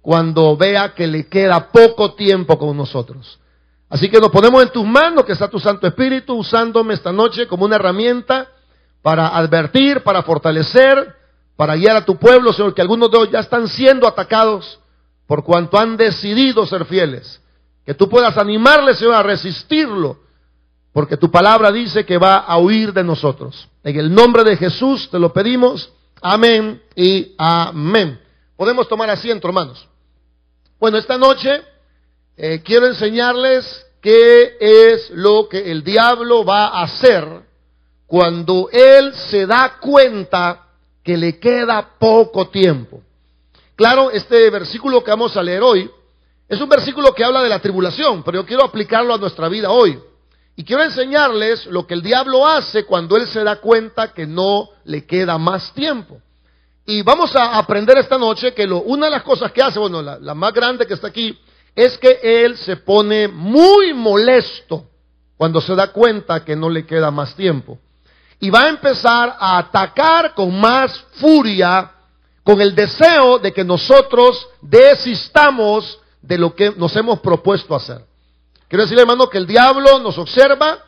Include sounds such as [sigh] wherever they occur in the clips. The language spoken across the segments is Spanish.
cuando vea que le queda poco tiempo con nosotros. Así que nos ponemos en tus manos, que está tu Santo Espíritu, usándome esta noche como una herramienta para advertir, para fortalecer, para guiar a tu pueblo, Señor, que algunos de ellos ya están siendo atacados por cuanto han decidido ser fieles. Que tú puedas animarles, Señor, a resistirlo, porque tu palabra dice que va a huir de nosotros. En el nombre de Jesús te lo pedimos. Amén y amén. Podemos tomar asiento, hermanos. Bueno, esta noche eh, quiero enseñarles qué es lo que el diablo va a hacer cuando él se da cuenta que le queda poco tiempo. Claro, este versículo que vamos a leer hoy es un versículo que habla de la tribulación, pero yo quiero aplicarlo a nuestra vida hoy. Y quiero enseñarles lo que el diablo hace cuando él se da cuenta que no le queda más tiempo. Y vamos a aprender esta noche que lo, una de las cosas que hace, bueno, la, la más grande que está aquí, es que él se pone muy molesto cuando se da cuenta que no le queda más tiempo. Y va a empezar a atacar con más furia, con el deseo de que nosotros desistamos de lo que nos hemos propuesto hacer. Quiero decirle, hermano, que el diablo nos observa,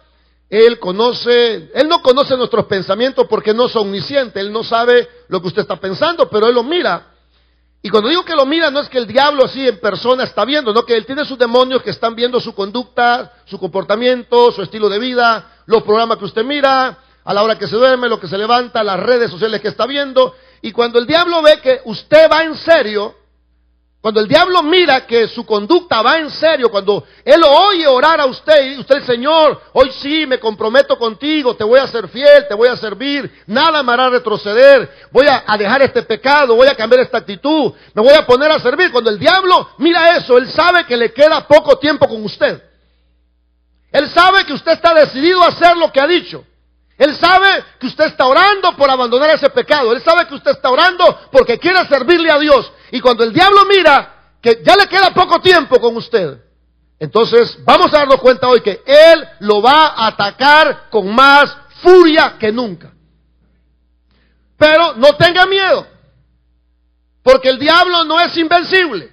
él conoce, él no conoce nuestros pensamientos porque no es omnisciente, él no sabe lo que usted está pensando, pero él lo mira. Y cuando digo que lo mira, no es que el diablo así en persona está viendo, no que él tiene sus demonios que están viendo su conducta, su comportamiento, su estilo de vida, los programas que usted mira, a la hora que se duerme, lo que se levanta, las redes sociales que está viendo. Y cuando el diablo ve que usted va en serio, cuando el diablo mira que su conducta va en serio, cuando él oye orar a usted y usted, Señor, hoy sí me comprometo contigo, te voy a ser fiel, te voy a servir, nada me hará retroceder, voy a, a, dejar este pecado, voy a cambiar esta actitud, me voy a poner a servir. Cuando el diablo mira eso, él sabe que le queda poco tiempo con usted. Él sabe que usted está decidido a hacer lo que ha dicho. Él sabe que usted está orando por abandonar ese pecado. Él sabe que usted está orando porque quiere servirle a Dios. Y cuando el diablo mira que ya le queda poco tiempo con usted, entonces vamos a darnos cuenta hoy que Él lo va a atacar con más furia que nunca. Pero no tenga miedo, porque el diablo no es invencible.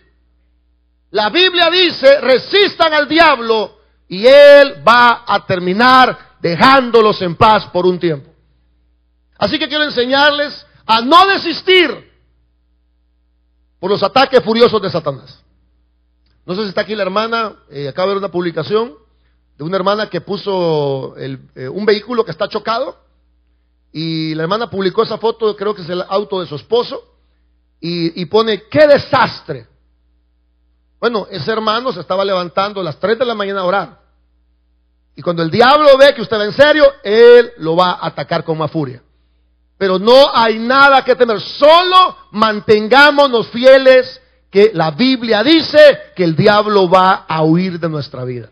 La Biblia dice, resistan al diablo y Él va a terminar dejándolos en paz por un tiempo. Así que quiero enseñarles a no desistir por los ataques furiosos de Satanás. No sé si está aquí la hermana, eh, acaba de ver una publicación de una hermana que puso eh, un vehículo que está chocado y la hermana publicó esa foto, creo que es el auto de su esposo, y, y pone, qué desastre. Bueno, ese hermano se estaba levantando a las 3 de la mañana a orar. Y cuando el diablo ve que usted va en serio, él lo va a atacar con más furia. Pero no hay nada que temer, solo mantengámonos fieles que la Biblia dice que el diablo va a huir de nuestra vida.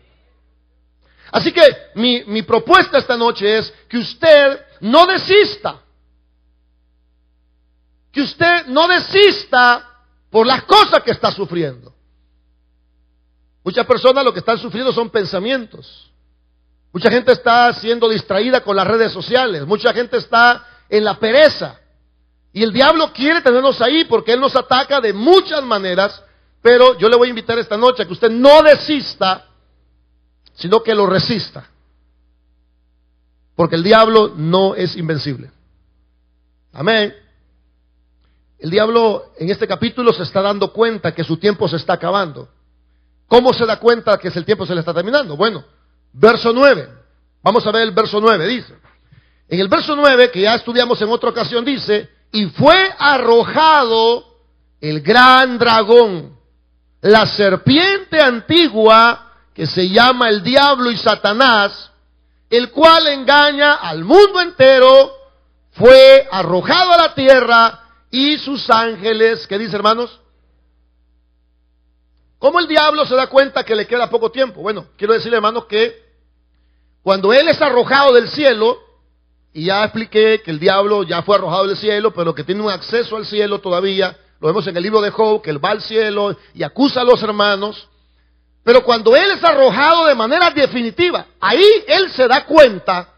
Así que mi, mi propuesta esta noche es que usted no desista. Que usted no desista por las cosas que está sufriendo. Muchas personas lo que están sufriendo son pensamientos. Mucha gente está siendo distraída con las redes sociales. Mucha gente está en la pereza. Y el diablo quiere tenernos ahí porque él nos ataca de muchas maneras. Pero yo le voy a invitar esta noche a que usted no desista, sino que lo resista. Porque el diablo no es invencible. Amén. El diablo en este capítulo se está dando cuenta que su tiempo se está acabando. ¿Cómo se da cuenta que el tiempo se le está terminando? Bueno, verso 9. Vamos a ver el verso 9, dice. En el verso 9, que ya estudiamos en otra ocasión, dice, y fue arrojado el gran dragón, la serpiente antigua que se llama el diablo y Satanás, el cual engaña al mundo entero, fue arrojado a la tierra y sus ángeles, ¿qué dice hermanos? ¿Cómo el diablo se da cuenta que le queda poco tiempo? Bueno, quiero decirle hermanos que cuando él es arrojado del cielo, y ya expliqué que el diablo ya fue arrojado del cielo, pero que tiene un acceso al cielo todavía, lo vemos en el libro de Job, que él va al cielo y acusa a los hermanos, pero cuando él es arrojado de manera definitiva, ahí él se da cuenta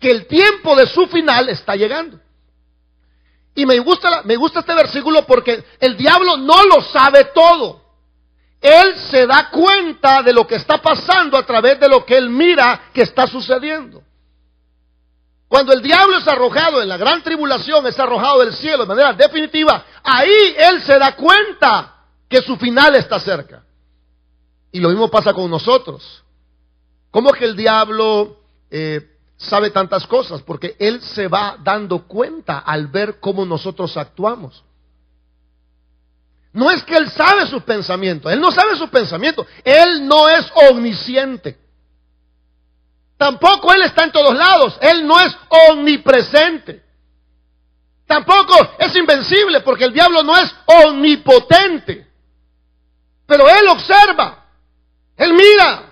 que el tiempo de su final está llegando. Y me gusta, me gusta este versículo porque el diablo no lo sabe todo. Él se da cuenta de lo que está pasando a través de lo que él mira que está sucediendo. Cuando el diablo es arrojado en la gran tribulación, es arrojado del cielo de manera definitiva, ahí él se da cuenta que su final está cerca. Y lo mismo pasa con nosotros. ¿Cómo que el diablo eh, sabe tantas cosas? Porque él se va dando cuenta al ver cómo nosotros actuamos. No es que él sabe sus pensamientos, él no sabe sus pensamientos, él no es omnisciente. Tampoco Él está en todos lados. Él no es omnipresente. Tampoco es invencible porque el diablo no es omnipotente. Pero Él observa. Él mira.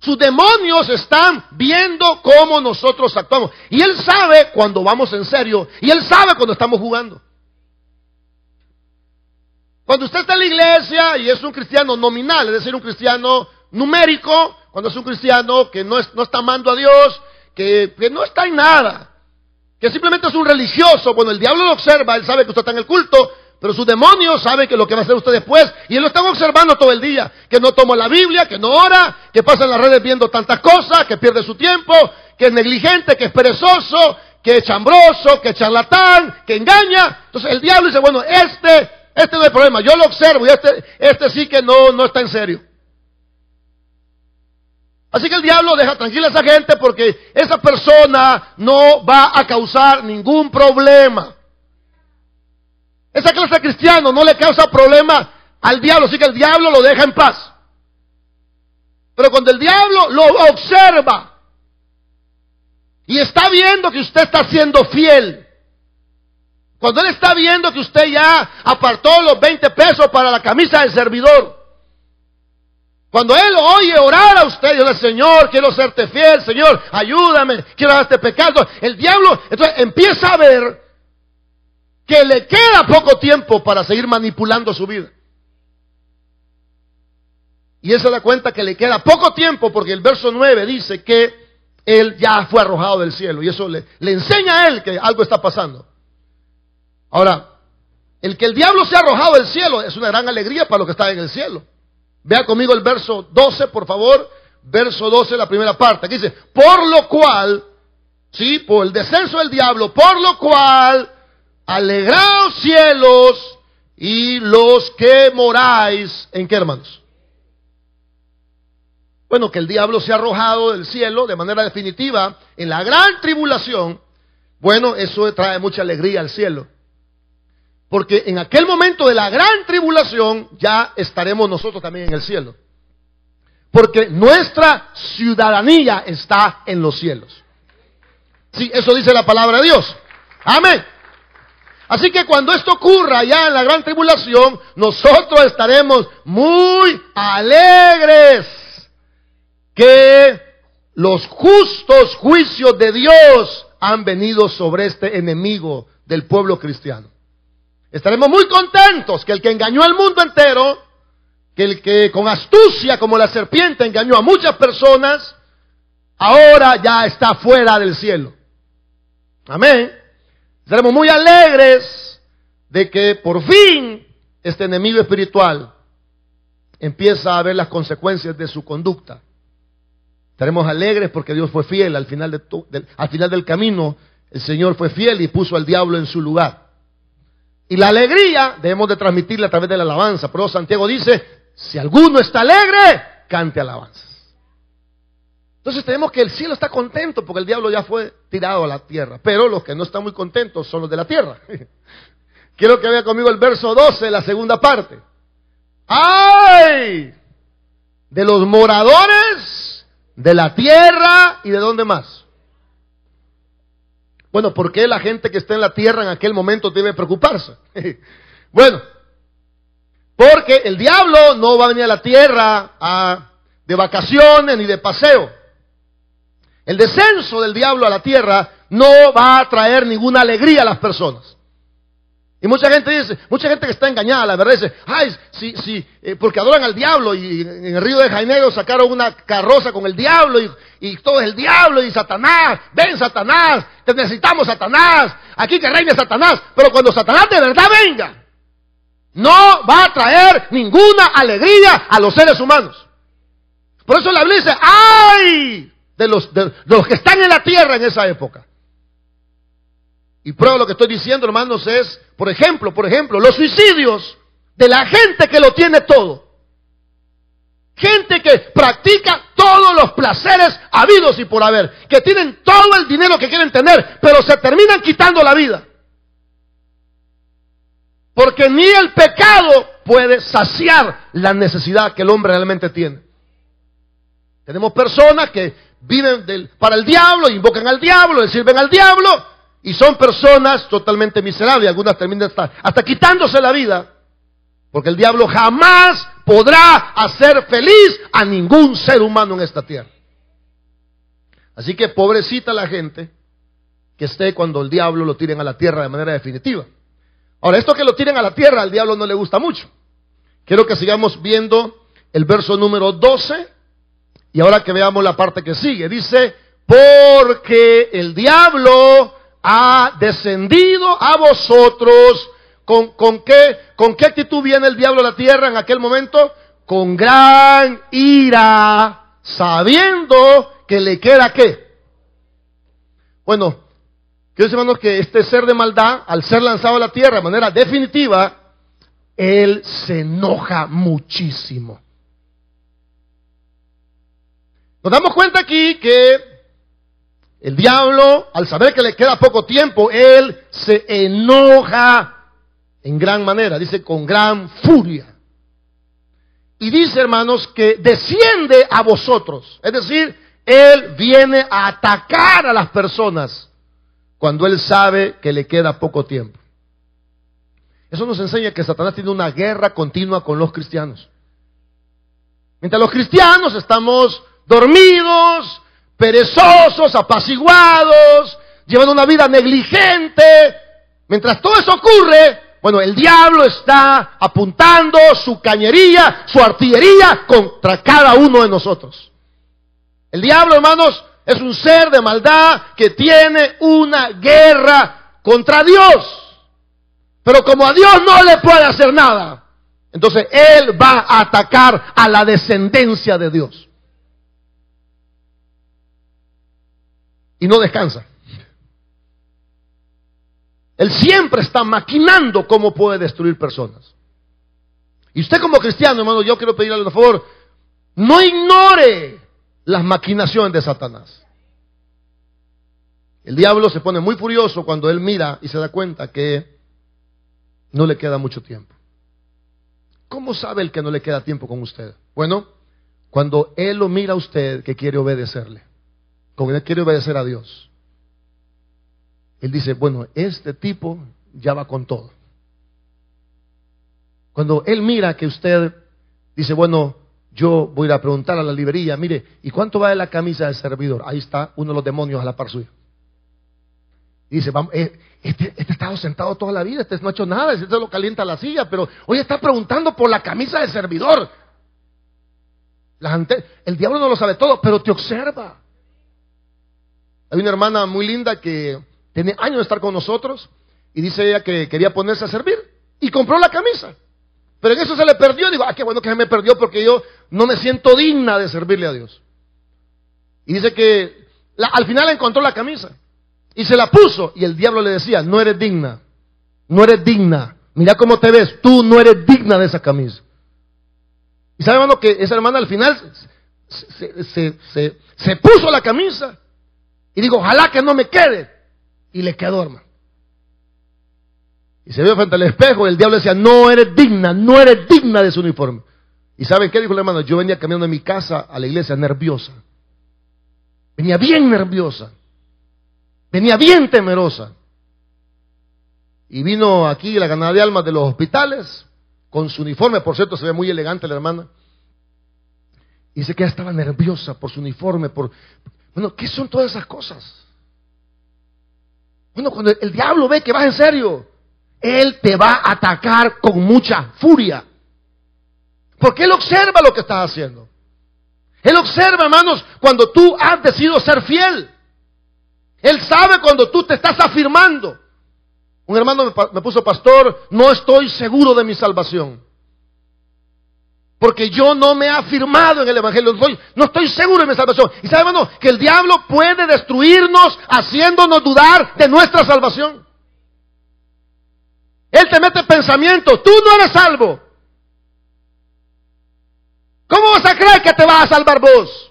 Sus demonios están viendo cómo nosotros actuamos. Y Él sabe cuando vamos en serio. Y Él sabe cuando estamos jugando. Cuando usted está en la iglesia y es un cristiano nominal, es decir, un cristiano numérico, cuando es un cristiano que no, está amando a Dios, que, no está en nada, que simplemente es un religioso, cuando el diablo lo observa, él sabe que usted está en el culto, pero sus demonios saben que lo que va a hacer usted después, y él lo están observando todo el día, que no toma la Biblia, que no ora, que pasa en las redes viendo tantas cosas, que pierde su tiempo, que es negligente, que es perezoso, que es chambroso, que es charlatán, que engaña. Entonces el diablo dice, bueno, este, este no es el problema, yo lo observo y este, este sí que no, no está en serio. Así que el diablo deja tranquila a esa gente porque esa persona no va a causar ningún problema. Esa clase de cristiano no le causa problema al diablo, así que el diablo lo deja en paz. Pero cuando el diablo lo observa y está viendo que usted está siendo fiel, cuando él está viendo que usted ya apartó los 20 pesos para la camisa del servidor, cuando Él oye orar a usted y dice, Señor, quiero serte fiel, Señor, ayúdame, quiero hacer este pecado. El diablo entonces empieza a ver que le queda poco tiempo para seguir manipulando su vida. Y él se da cuenta que le queda poco tiempo porque el verso 9 dice que él ya fue arrojado del cielo. Y eso le, le enseña a él que algo está pasando. Ahora, el que el diablo se ha arrojado del cielo es una gran alegría para los que están en el cielo. Vea conmigo el verso 12, por favor. Verso 12, la primera parte. Aquí dice, por lo cual, sí, por el descenso del diablo, por lo cual, alegraos cielos y los que moráis, ¿en qué hermanos? Bueno, que el diablo se ha arrojado del cielo de manera definitiva en la gran tribulación. Bueno, eso trae mucha alegría al cielo. Porque en aquel momento de la gran tribulación ya estaremos nosotros también en el cielo. Porque nuestra ciudadanía está en los cielos. Sí, eso dice la palabra de Dios. Amén. Así que cuando esto ocurra ya en la gran tribulación, nosotros estaremos muy alegres que los justos juicios de Dios han venido sobre este enemigo del pueblo cristiano. Estaremos muy contentos que el que engañó al mundo entero, que el que con astucia como la serpiente engañó a muchas personas, ahora ya está fuera del cielo. Amén. Estaremos muy alegres de que por fin este enemigo espiritual empieza a ver las consecuencias de su conducta. Estaremos alegres porque Dios fue fiel al final, de al final del camino. El Señor fue fiel y puso al diablo en su lugar. Y la alegría debemos de transmitirla a través de la alabanza. Pero Santiago dice, si alguno está alegre, cante alabanzas. Entonces tenemos que el cielo está contento porque el diablo ya fue tirado a la tierra. Pero los que no están muy contentos son los de la tierra. [laughs] Quiero que vea conmigo el verso 12, la segunda parte. ¡Ay! De los moradores de la tierra y de dónde más. Bueno, ¿por qué la gente que está en la tierra en aquel momento debe preocuparse? [laughs] bueno, porque el diablo no va a venir a la tierra de vacaciones ni de paseo. El descenso del diablo a la tierra no va a traer ninguna alegría a las personas. Y mucha gente dice, mucha gente que está engañada, la verdad dice, ay, sí, sí, eh, porque adoran al diablo y en el río de Jainero sacaron una carroza con el diablo y, y, todo es el diablo y Satanás, ven Satanás, te necesitamos Satanás, aquí que reine Satanás, pero cuando Satanás de verdad venga, no va a traer ninguna alegría a los seres humanos. Por eso la Biblia dice, ay, de los, de los que están en la tierra en esa época. Y prueba lo que estoy diciendo, hermanos, es, por ejemplo, por ejemplo, los suicidios de la gente que lo tiene todo. Gente que practica todos los placeres habidos y por haber, que tienen todo el dinero que quieren tener, pero se terminan quitando la vida. Porque ni el pecado puede saciar la necesidad que el hombre realmente tiene. Tenemos personas que viven para el diablo, invocan al diablo, le sirven al diablo, y son personas totalmente miserables. Algunas terminan hasta, quitándose la vida. Porque el diablo jamás podrá hacer feliz a ningún ser humano en esta tierra. Así que pobrecita la gente que esté cuando el diablo lo tiren a la tierra de manera definitiva. Ahora, esto que lo tiren a la tierra al diablo no le gusta mucho. Quiero que sigamos viendo el verso número 12 y ahora que veamos la parte que sigue. Dice, porque el diablo ha descendido a vosotros. ¿Con, con, qué, ¿Con qué actitud viene el diablo a la tierra en aquel momento? Con gran ira, sabiendo que le queda qué. Bueno, decir, hermanos, que este ser de maldad, al ser lanzado a la tierra de manera definitiva, él se enoja muchísimo. Nos damos cuenta aquí que el diablo, al saber que le queda poco tiempo, él se enoja en gran manera, dice con gran furia. Y dice, hermanos, que desciende a vosotros. Es decir, él viene a atacar a las personas cuando él sabe que le queda poco tiempo. Eso nos enseña que Satanás tiene una guerra continua con los cristianos. Mientras los cristianos estamos dormidos, perezosos, apaciguados, llevando una vida negligente. Mientras todo eso ocurre, bueno, el diablo está apuntando su cañería, su artillería contra cada uno de nosotros. El diablo, hermanos, es un ser de maldad que tiene una guerra contra Dios. Pero como a Dios no le puede hacer nada, entonces Él va a atacar a la descendencia de Dios. Y no descansa. Él siempre está maquinando cómo puede destruir personas. Y usted como cristiano, hermano, yo quiero pedirle por favor, no ignore las maquinaciones de Satanás. El diablo se pone muy furioso cuando él mira y se da cuenta que no le queda mucho tiempo. ¿Cómo sabe el que no le queda tiempo con usted? Bueno, cuando él lo mira a usted que quiere obedecerle como él quiere obedecer a Dios. Él dice, bueno, este tipo ya va con todo. Cuando él mira que usted dice, bueno, yo voy a ir a preguntar a la librería, mire, ¿y cuánto vale la camisa del servidor? Ahí está uno de los demonios a la par suya. Y dice, eh, este, este, ha estado sentado toda la vida, este no ha hecho nada, este lo calienta la silla, pero hoy está preguntando por la camisa del servidor. el diablo no lo sabe todo, pero te observa. Hay una hermana muy linda que tiene años de estar con nosotros y dice ella que quería ponerse a servir y compró la camisa. Pero en eso se le perdió. Digo, ah, qué bueno que se me perdió porque yo no me siento digna de servirle a Dios. Y dice que al final encontró la camisa y se la puso y el diablo le decía, no eres digna, no eres digna. Mira cómo te ves, tú no eres digna de esa camisa. Y sabe, hermano, que esa hermana al final se puso la camisa y digo, ojalá que no me quede. Y le quedó, hermano. Y se vio frente al espejo y el diablo decía, no eres digna, no eres digna de su uniforme. ¿Y saben qué dijo el hermano? Yo venía caminando de mi casa a la iglesia nerviosa. Venía bien nerviosa. Venía bien temerosa. Y vino aquí la ganada de almas de los hospitales, con su uniforme, por cierto, se ve muy elegante la hermana. Y dice que ella estaba nerviosa por su uniforme, por, bueno, ¿qué son todas esas cosas? Bueno, cuando el diablo ve que vas en serio Él te va a atacar con mucha furia. Porque Él observa lo que estás haciendo. Él observa, hermanos, cuando tú has decidido ser fiel. Él sabe cuando tú te estás afirmando. Un hermano me puso, pastor, no estoy seguro de mi salvación. Porque yo no me he afirmado en el Evangelio. No estoy, seguro de mi salvación. Y sabe, hermano, que el diablo puede destruirnos haciéndonos dudar de nuestra salvación. Él te mete pensamiento, tú no eres salvo. ¿Cómo vas a creer que te vas a salvar vos?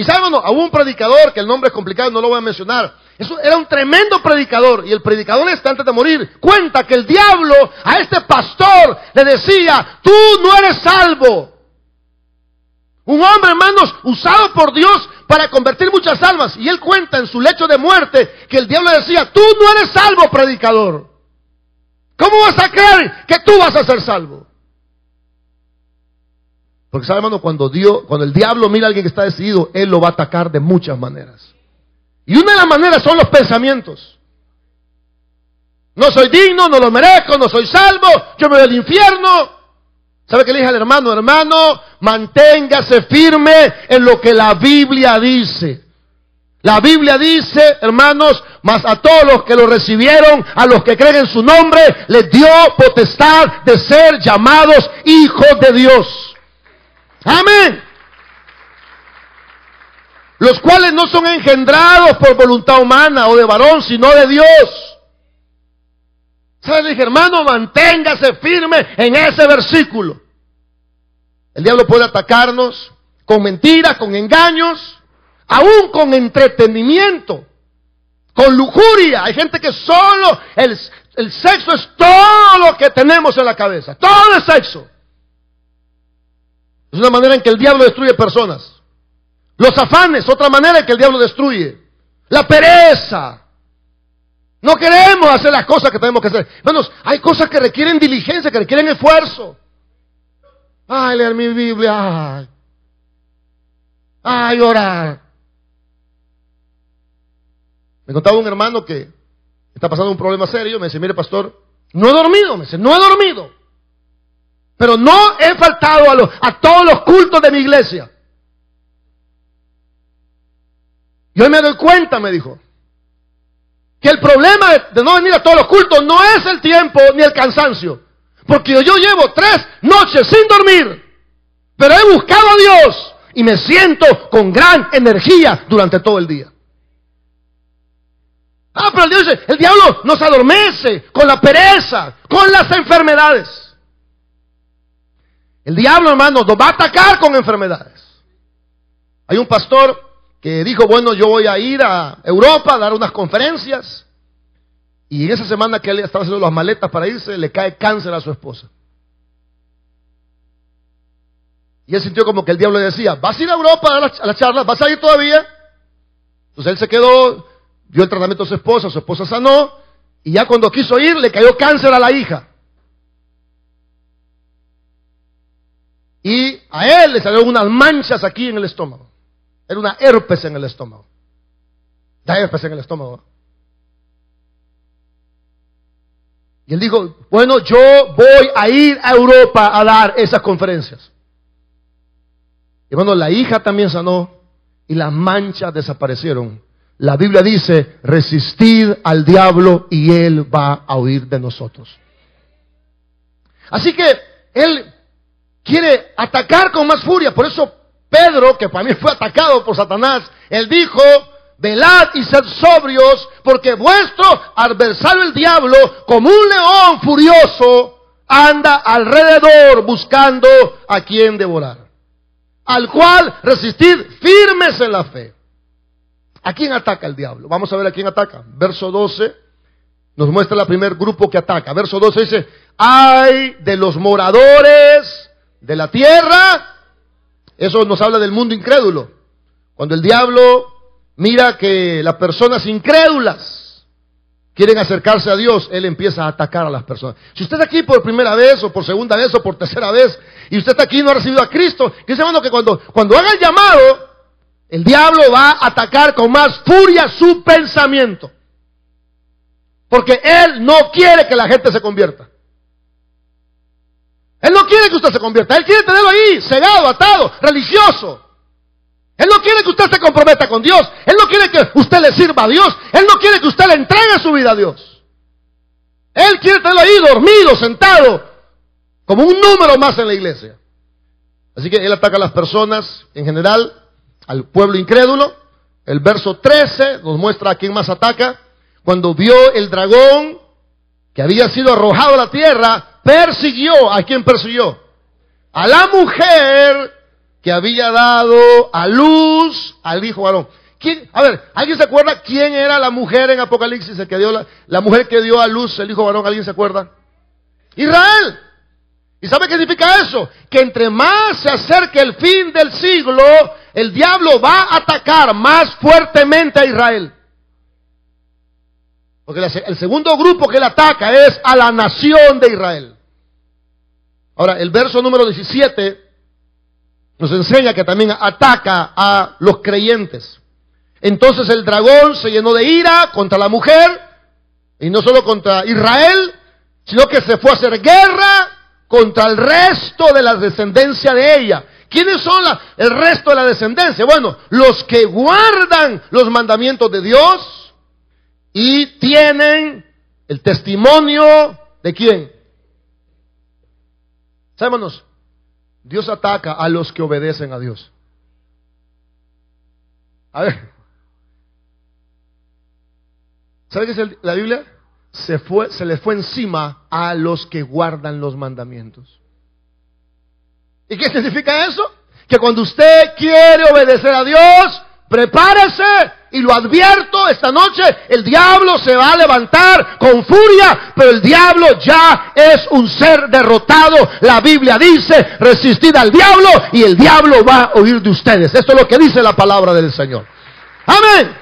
Y sabe, hermano, a un predicador, que el nombre es complicado, no lo voy a mencionar. Eso era un tremendo predicador. Y el predicador, este, antes de morir, cuenta que el diablo a este pastor le decía, tú no eres salvo. Un hombre, hermanos, usado por Dios para convertir muchas almas. Y él cuenta en su lecho de muerte que el diablo le decía, tú no eres salvo, predicador. ¿Cómo vas a creer que tú vas a ser salvo? Porque sabe, hermano, cuando Dios, cuando el diablo mira a alguien que está decidido, él lo va a atacar de muchas maneras. Y una de las maneras son los pensamientos. No soy digno, no lo merezco, no soy salvo, yo me voy al infierno. ¿Sabe qué le dije al hermano? Hermano, manténgase firme en lo que la Biblia dice. La Biblia dice, hermanos, mas a todos los que lo recibieron, a los que creen en su nombre, les dio potestad de ser llamados hijos de Dios. Amén. Los cuales no son engendrados por voluntad humana o de varón, sino de Dios. ¿Sabes? Dije, hermano, manténgase firme en ese versículo. El diablo puede atacarnos con mentiras, con engaños, aún con entretenimiento, con lujuria. Hay gente que solo el, el sexo es todo lo que tenemos en la cabeza. Todo es sexo. Es una manera en que el diablo destruye personas. Los afanes, otra manera en que el diablo destruye. La pereza. No queremos hacer las cosas que tenemos que hacer. Hermanos, hay cosas que requieren diligencia, que requieren esfuerzo. Ay, leer mi Biblia. Ay, ay orar. Me contaba un hermano que está pasando un problema serio. Me dice, mire pastor, no he dormido. Me dice, no he dormido. Pero no he faltado a, todos los cultos de mi iglesia. Y hoy me doy cuenta, me dijo, que el problema de, no venir a todos los cultos no es el tiempo ni el cansancio. Porque yo llevo tres noches sin dormir, pero he buscado a Dios y me siento con gran energía durante todo el día. Ah, pero el, dice, el diablo nos adormece con la pereza, con las enfermedades. El diablo, hermano, nos va a atacar con enfermedades. Hay un pastor que dijo, bueno, yo voy a ir a Europa a dar unas conferencias. Y en esa semana que él estaba haciendo las maletas para irse, le cae cáncer a su esposa. Y él sintió como que el diablo le decía, ¿vas a ir a Europa a las, a las charlas? ¿Vas a ir todavía? Entonces él se quedó, dio el tratamiento a su esposa, su esposa sanó, y ya cuando quiso ir, le cayó cáncer a la hija. Y a él le salieron unas manchas aquí en el estómago. Era una herpes en el estómago. Da herpes en el estómago. Y él dijo, bueno, yo voy a ir a Europa a dar esas conferencias. Y bueno, la hija también sanó y las manchas desaparecieron. La Biblia dice, resistid al diablo y él va a huir de nosotros. Así que él quiere atacar con más furia. Por eso Pedro, que para mí fue atacado por Satanás, él dijo, velad y sed sobrios, porque vuestro adversario el diablo, como un león furioso, anda alrededor buscando a quien devorar. Al cual resistid firmes en la fe. ¿A quién ataca el diablo? Vamos a ver a quién ataca. Verso 12 nos muestra el primer grupo que ataca. Verso 12 dice, hay de los moradores de la tierra, eso nos habla del mundo incrédulo. Cuando el diablo mira que las personas incrédulas quieren acercarse a Dios, él empieza a atacar a las personas. Si usted está aquí por primera vez, o por segunda vez, o por tercera vez, y usted está aquí y no ha recibido a Cristo, que hermano que cuando, cuando haga el llamado, el diablo va a atacar con más furia su pensamiento. Porque Él no quiere que la gente se convierta. Él no quiere que usted se convierta. Él quiere tenerlo ahí, cegado, atado, religioso. Él no quiere que usted se comprometa con Dios. Él no quiere que usted le sirva a Dios. Él no quiere que usted le entregue su vida a Dios. Él quiere tenerlo ahí dormido, sentado, como un número más en la iglesia. Así que él ataca a las personas en general, al pueblo incrédulo. El verso 13 nos muestra a quién más ataca. Cuando vio el dragón había sido arrojado a la tierra, persiguió. ¿A quién persiguió? A la mujer que había dado a luz al hijo varón. ¿Quién, a ver, ¿alguien se acuerda quién era la mujer en Apocalipsis que dio la, la mujer que dio a luz el hijo varón? ¿Alguien se acuerda? Israel. ¿Y sabe qué significa eso? Que entre más se acerque el fin del siglo, el diablo va a atacar más fuertemente a Israel. Porque el segundo grupo que él ataca es a la nación de Israel. Ahora, el verso número 17 nos enseña que también ataca a los creyentes. Entonces el dragón se llenó de ira contra la mujer, y no solo contra Israel, sino que se fue a hacer guerra contra el resto de la descendencia de ella. ¿Quiénes son el resto de la descendencia? Bueno, los que guardan los mandamientos de Dios y tienen el testimonio de quién. Sabemos, Dios ataca a los que obedecen a Dios. A ver, ¿sabe qué es la Biblia? se, fue, se le fue encima a los que guardan los mandamientos. ¿Y qué significa eso? Que cuando usted quiere obedecer a Dios, prepárese y lo advierto esta noche, el diablo se va a levantar con furia, pero el diablo ya es un ser derrotado. La Biblia dice, resistid al diablo y el diablo va a oír de ustedes. Esto es lo que dice la palabra del Señor. Amén.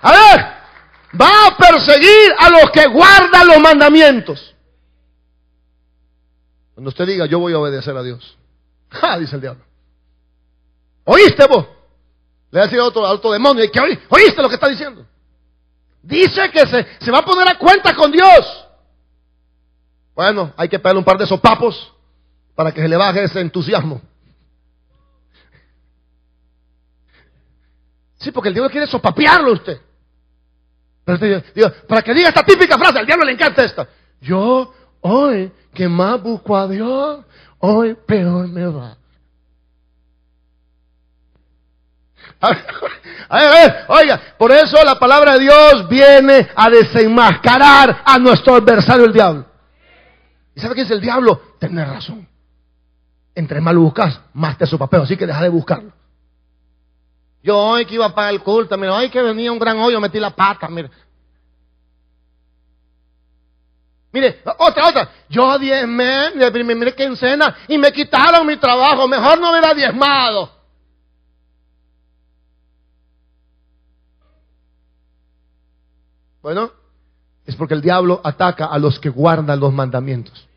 A ver, va a perseguir a los que guardan los mandamientos. Cuando usted diga, yo voy a obedecer a Dios. ¡Ja! [laughs] Dice el diablo. ¿Oíste vos? Le va a decir a otro, demonio, ¿oíste lo que está diciendo? Dice que se, se va a poner a cuenta con Dios. Bueno, hay que pegarle un par de sopapos para que se le baje ese entusiasmo. Sí, porque el diablo quiere sopapearlo a usted para que diga esta típica frase, al diablo le encanta esta. Yo hoy que más busco a Dios, hoy peor me va. A ver, a ver, oiga, por eso la palabra de Dios viene a desenmascarar a nuestro adversario el diablo. ¿Y sabe qué es el diablo? Tener razón. Entre más lo buscas, más te sopapeo, así que deja de buscarlo. Yo hoy que iba para el culto, mira, hoy que venía un gran hoyo, metí la pata, mire. Mire, otra, otra. Yo diezmé, mire, que encena y me quitaron mi trabajo. Mejor no hubiera diezmado. Bueno, es porque el diablo ataca a los que guardan los mandamientos.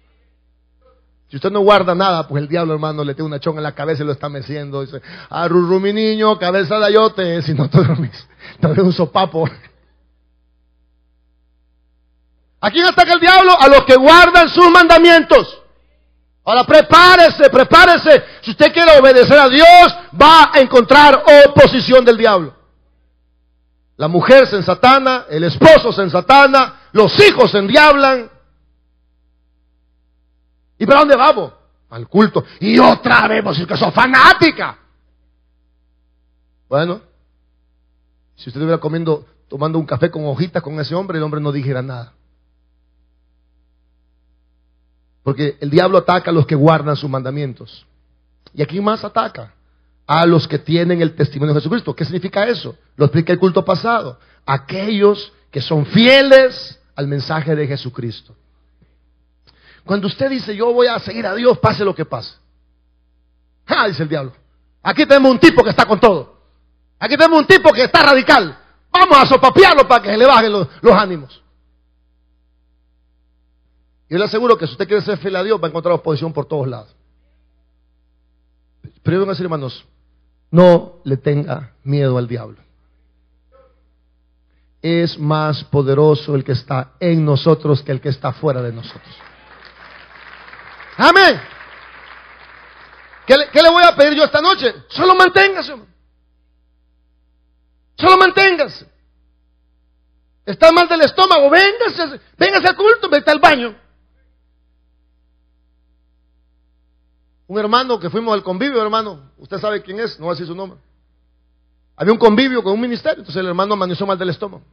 Si usted no guarda nada, pues el diablo, hermano, le tiene una chonga en la cabeza y lo está meciendo. Dice, arrurru mi niño, cabeza de ayote, [laughs] si no te dormís. Te un sopapo. ¿A quién ataca el diablo? A los que guardan sus mandamientos. Ahora prepárese, prepárese. Si usted quiere obedecer a Dios, va a encontrar oposición del diablo. La mujer se ensatana, el esposo se ensatana, los hijos se endiablan. ¿Y para dónde vamos? Al culto. Y otra vez, pues que sos fanática. Bueno, si usted estuviera comiendo, tomando un café con hojitas con ese hombre, el hombre no dijera nada. Porque el diablo ataca a los que guardan sus mandamientos. ¿Y aquí más ataca? A los que tienen el testimonio de Jesucristo. ¿Qué significa eso? Lo explica el culto pasado. Aquellos que son fieles al mensaje de Jesucristo. Cuando usted dice, yo voy a seguir a Dios, pase lo que pase. Ah, dice el diablo. Aquí tenemos un tipo que está con todo. Aquí tenemos un tipo que está radical. Vamos a sopapearlo para que se le bajen los, ánimos. Yo le aseguro que si usted quiere ser fiel a Dios, va a encontrar oposición por todos lados. Pero yo a decir, hermanos, no le tenga miedo al diablo. es más poderoso el que está en nosotros que el que está fuera de nosotros. Amén. ¿Qué le, voy a pedir yo esta noche? Solo manténgase. Solo manténgase. Está mal del estómago, véngase, véngase al culto, vete al baño. Un hermano que fuimos al convivio, hermano, usted sabe quién es, no va a decir su nombre. Había un convivio con un ministerio, entonces el hermano amaneció mal del estómago.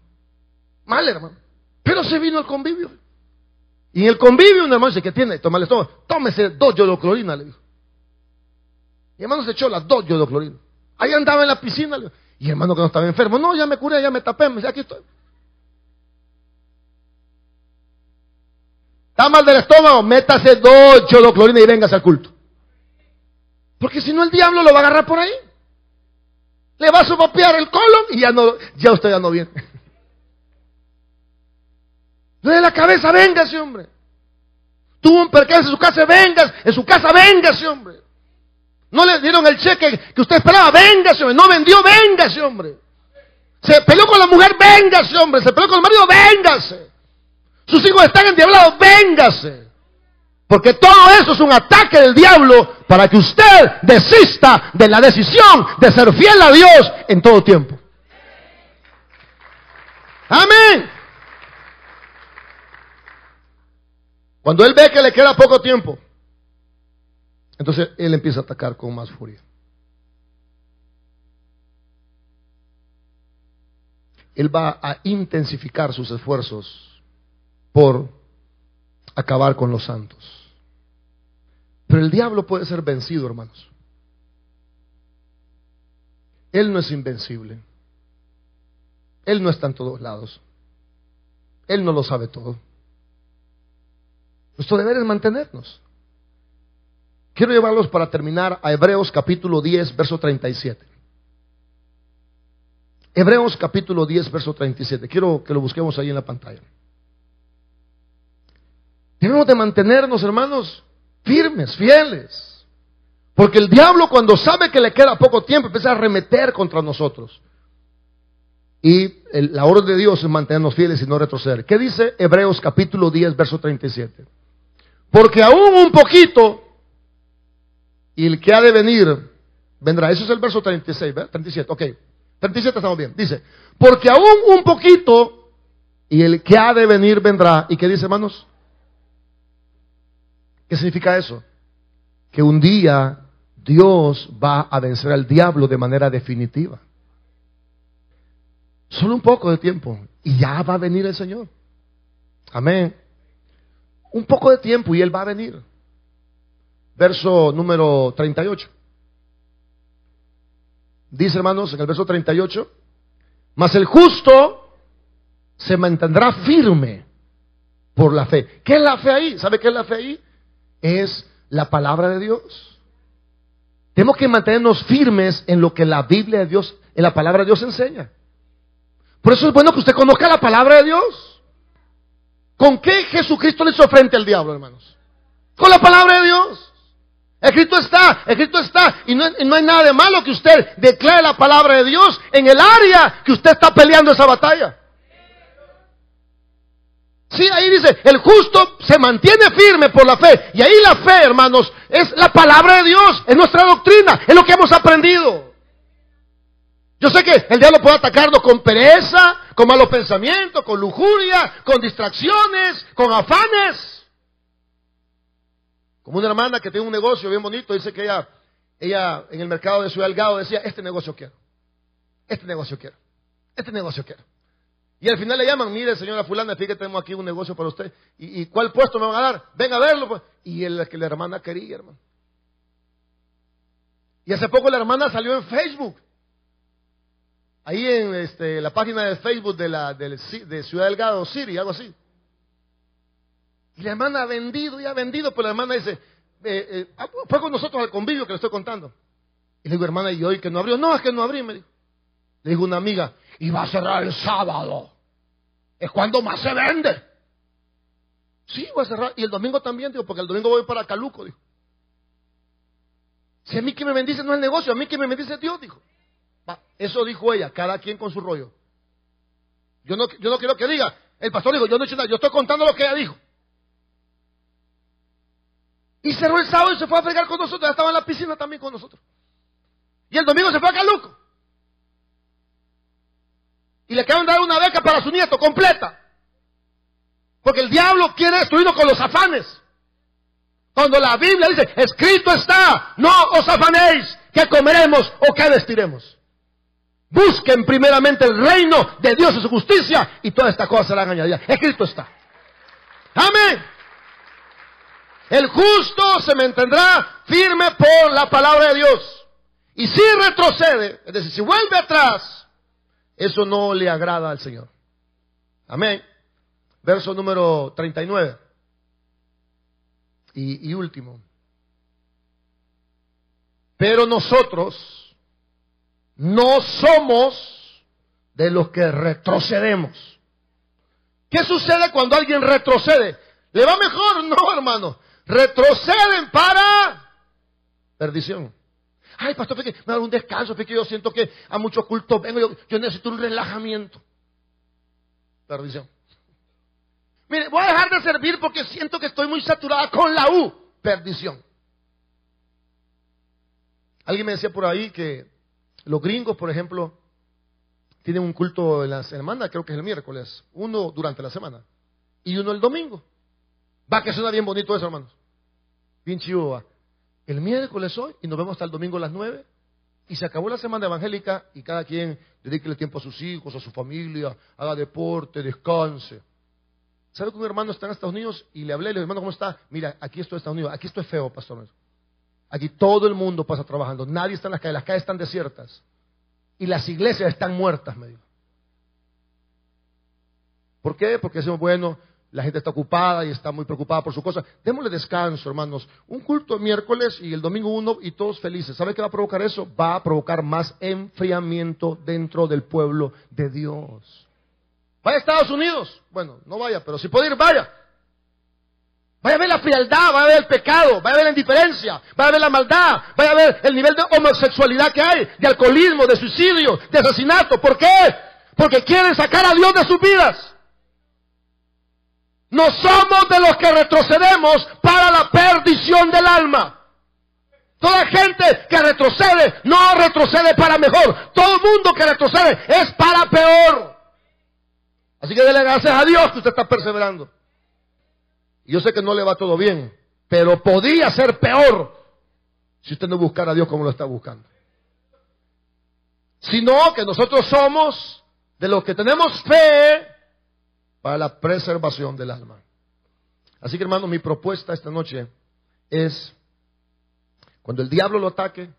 Mal, hermano. Pero se vino al convivio. Y en el convivio un hermano dice, ¿qué tiene? Toma el estómago. Tómese dos yodoclorina, le dijo. Y hermano se echó las dos yodoclorina. Ahí andaba en la piscina. Le Y hermano que no estaba enfermo, no, ya me curé, ya me tapé, me dice, aquí estoy. Está mal del estómago, métase dos yodoclorina y véngase al culto. Porque si no el diablo lo va a agarrar por ahí. Le va a sopapear el colon y ya no, ya usted ya no viene. [laughs] De la cabeza, véngase, hombre. Tuvo un percance en su casa, vengas, en su casa, véngase, hombre. No le dieron el cheque que usted esperaba, véngase, hombre. No vendió, véngase, hombre. Se peleó con la mujer, véngase, hombre. Se peleó con el marido, véngase. Sus hijos están endiablados, véngase. Porque todo eso es un ataque del diablo para que usted desista de la decisión de ser fiel a Dios en todo tiempo. Amén. Cuando él ve que le queda poco tiempo, entonces él empieza a atacar con más furia. Él va a intensificar sus esfuerzos por acabar con los santos. Pero el diablo puede ser vencido, hermanos. Él no es invencible. Él no está en todos lados. Él no lo sabe todo. Nuestro deber es mantenernos. Quiero llevarlos para terminar a Hebreos capítulo 10, verso 37. Hebreos capítulo 10, verso 37. Quiero que lo busquemos ahí en la pantalla. Debemos de mantenernos, hermanos, firmes, fieles. Porque el diablo cuando sabe que le queda poco tiempo empieza a arremeter contra nosotros. Y la orden de Dios es mantenernos fieles y no retroceder. ¿Qué dice Hebreos capítulo 10, verso 37? Porque aún un poquito, y el que ha de venir vendrá. Eso es el verso 36, ¿verdad? 37, ok. 37 estamos bien. Dice, porque aún un poquito, y el que ha de venir vendrá. ¿Y qué dice, hermanos? ¿Qué significa eso? Que un día Dios va a vencer al diablo de manera definitiva. Solo un poco de tiempo y ya va a venir el Señor. Amén. Un poco de tiempo y Él va a venir. Verso número 38. Dice hermanos en el verso 38, mas el justo se mantendrá firme por la fe. ¿Qué es la fe ahí? ¿Sabe qué es la fe ahí? Es la palabra de Dios. Tenemos que mantenernos firmes en lo que la Biblia de Dios, en la palabra de Dios enseña. Por eso es bueno que usted conozca la palabra de Dios. ¿Con qué Jesucristo le hizo frente al diablo, hermanos? Con la palabra de Dios. Escrito está, escrito está. Y no, no, hay nada de malo que usted declare la palabra de Dios en el área que usted está peleando esa batalla. Sí, ahí dice, el justo se mantiene firme por la fe. Y ahí la fe, hermanos, es la palabra de Dios, es nuestra doctrina, es lo que hemos aprendido. Yo sé que el diablo puede atacarnos con pereza, con malos pensamientos, con lujuria, con distracciones, con afanes. Como una hermana que tiene un negocio bien bonito, dice que ella, ella en el mercado de Ciudad Delgado decía, este negocio quiero, este negocio quiero, este negocio quiero. Y al final le llaman, mire señora fulana, fíjate tenemos aquí un negocio para usted. ¿Y, cuál puesto me van a dar? Venga a verlo. Pues. Y el que la hermana quería, hermano. Y hace poco la hermana salió en Facebook. Ahí en este, la página de Facebook de, la, de, Ciudad Delgado City, algo así. Y la hermana ha vendido y ha vendido, pero la hermana dice, eh, eh, ah, fue con nosotros al convivio que le estoy contando. Y le digo, hermana, ¿y hoy que no abrió? No, es que no abrí, me dijo. Le dijo una amiga, y va a cerrar el sábado. Es cuando más se vende. Sí, va a cerrar. Y el domingo también, digo, porque el domingo voy para Caluco, dijo. Si a mí que me bendice no es el negocio, a mí que me bendice Dios, dijo. eso dijo ella, cada quien con su rollo. Yo no, yo no quiero que diga, el pastor dijo, yo no he hecho nada, yo estoy contando lo que ella dijo. Y cerró el sábado y se fue a fregar con nosotros, ya estaba en la piscina también con nosotros. Y el domingo se fue a Caluco. Y le de dar una beca para su nieto, completa. Porque el diablo quiere destruirlo con los afanes. Cuando la Biblia dice, escrito está, no os afanéis, que comeremos o que vestiremos. Busquen primeramente el reino de Dios y su justicia y todas estas cosas serán añadidas. Escrito está. Amén. El justo se mantendrá firme por la palabra de Dios. Y si retrocede, es decir, si vuelve atrás, eso no le agrada al Señor. Amén. Verso número 39. Y, y último. Pero nosotros, no somos de los que retrocedemos. ¿Qué sucede cuando alguien retrocede? ¿Le va mejor? [laughs] No, hermano. Retroceden para perdición. Ay, pastor, me da un descanso, porque yo siento que a muchos cultos vengo, yo, necesito un relajamiento. Perdición. Mire, voy a dejar de servir porque siento que estoy muy saturada con la U. Perdición. Alguien me decía por ahí que los gringos, por ejemplo, tienen un culto en la semana, creo que es el miércoles, uno durante la semana y uno el domingo. Va que suena bien bonito eso, hermanos. Bien chivo. El miércoles hoy y nos vemos hasta el domingo a las nueve. Y se acabó la semana evangélica y cada quien dedique tiempo a sus hijos, a su familia, haga deporte, descanse. ¿Sabe que un hermano está en Estados Unidos y le hablé, le dije, hermano, ¿cómo está? Mira, aquí estoy en Estados Unidos, aquí esto es feo, pastor. Aquí todo el mundo pasa trabajando, nadie está en las calles, las calles están desiertas. Y las iglesias están muertas, me dijo. ¿Por qué? Porque decimos, bueno, la gente está ocupada y está muy preocupada por su cosa. Démosle descanso, hermanos. Un culto el miércoles y el domingo uno y todos felices. ¿Sabe qué va a provocar eso? Va a provocar más enfriamiento dentro del pueblo de Dios. Vaya a Estados Unidos. Bueno, no vaya, pero si puede ir, vaya. Vaya a ver la frialdad, vaya a ver el pecado, vaya a ver la indiferencia, vaya a ver la maldad, vaya a ver el nivel de homosexualidad que hay, de alcoholismo, de suicidio, de asesinato. ¿Por qué? Porque quieren sacar a Dios de sus vidas. No somos de los que retrocedemos para la perdición del alma. Toda gente que retrocede no retrocede para mejor. Todo mundo que retrocede es para peor. Así que dele gracias a Dios que usted está perseverando. Yo sé que no le va todo bien, pero podía ser peor si usted no buscara a Dios como lo está buscando. Sino que nosotros somos de los que tenemos fe para la preservación del alma. Así que hermano, mi propuesta esta noche es, cuando el diablo lo ataque,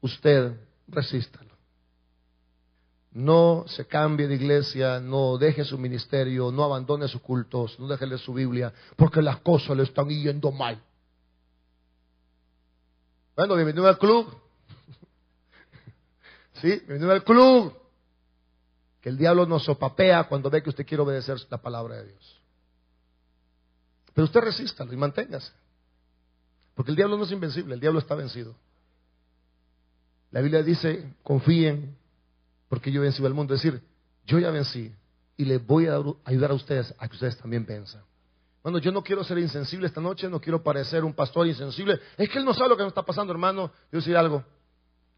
usted resístalo. No se cambie de iglesia, no deje su ministerio, no abandone sus cultos, no deje su Biblia, porque las cosas le están yendo mal. Bueno, bienvenido al club. [laughs] sí, bienvenido al club. Que el diablo nos sopapea cuando ve que usted quiere obedecer la palabra de Dios. Pero usted resístalo y manténgase. Porque el diablo no es invencible, el diablo está vencido. La Biblia dice, confíen porque yo vencí al mundo. Es decir, yo ya vencí y les voy a ayudar a ustedes a que ustedes también piensen. Bueno, yo no quiero ser insensible esta noche, no quiero parecer un pastor insensible. Es que él no sabe lo que nos está pasando, hermano. Yo decir algo.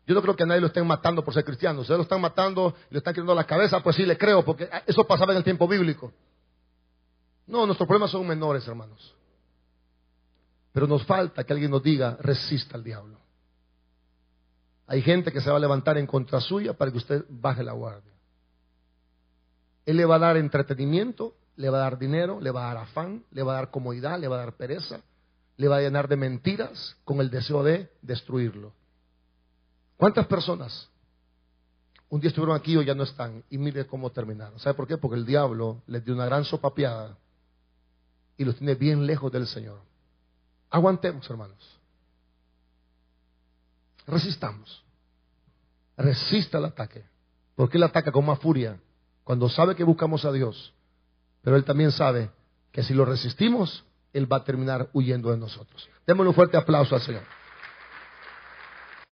Yo no creo que a nadie lo estén matando por ser cristiano. Ustedes lo están matando y le están quitando la cabeza, pues sí le creo, porque eso pasaba en el tiempo bíblico. No, nuestros problemas son menores, hermanos. Pero nos falta que alguien nos diga, resista al diablo. Hay gente que se va a levantar en contra suya para que usted baje la guardia. Él le va a dar entretenimiento, le va a dar dinero, le va a dar afán, le va a dar comodidad, le va a dar pereza, le va a llenar de mentiras con el deseo de destruirlo. ¿Cuántas personas un día estuvieron aquí o ya no están? Y mire cómo terminaron. ¿Sabe por qué? Porque el diablo les dio una gran sopapeada y los tiene bien lejos del Señor. Aguantemos, hermanos. Resistamos. Resista el ataque. Porque Él ataca con más furia cuando sabe que buscamos a Dios. Pero Él también sabe que si lo resistimos, Él va a terminar huyendo de nosotros. Démosle un fuerte aplauso al Señor.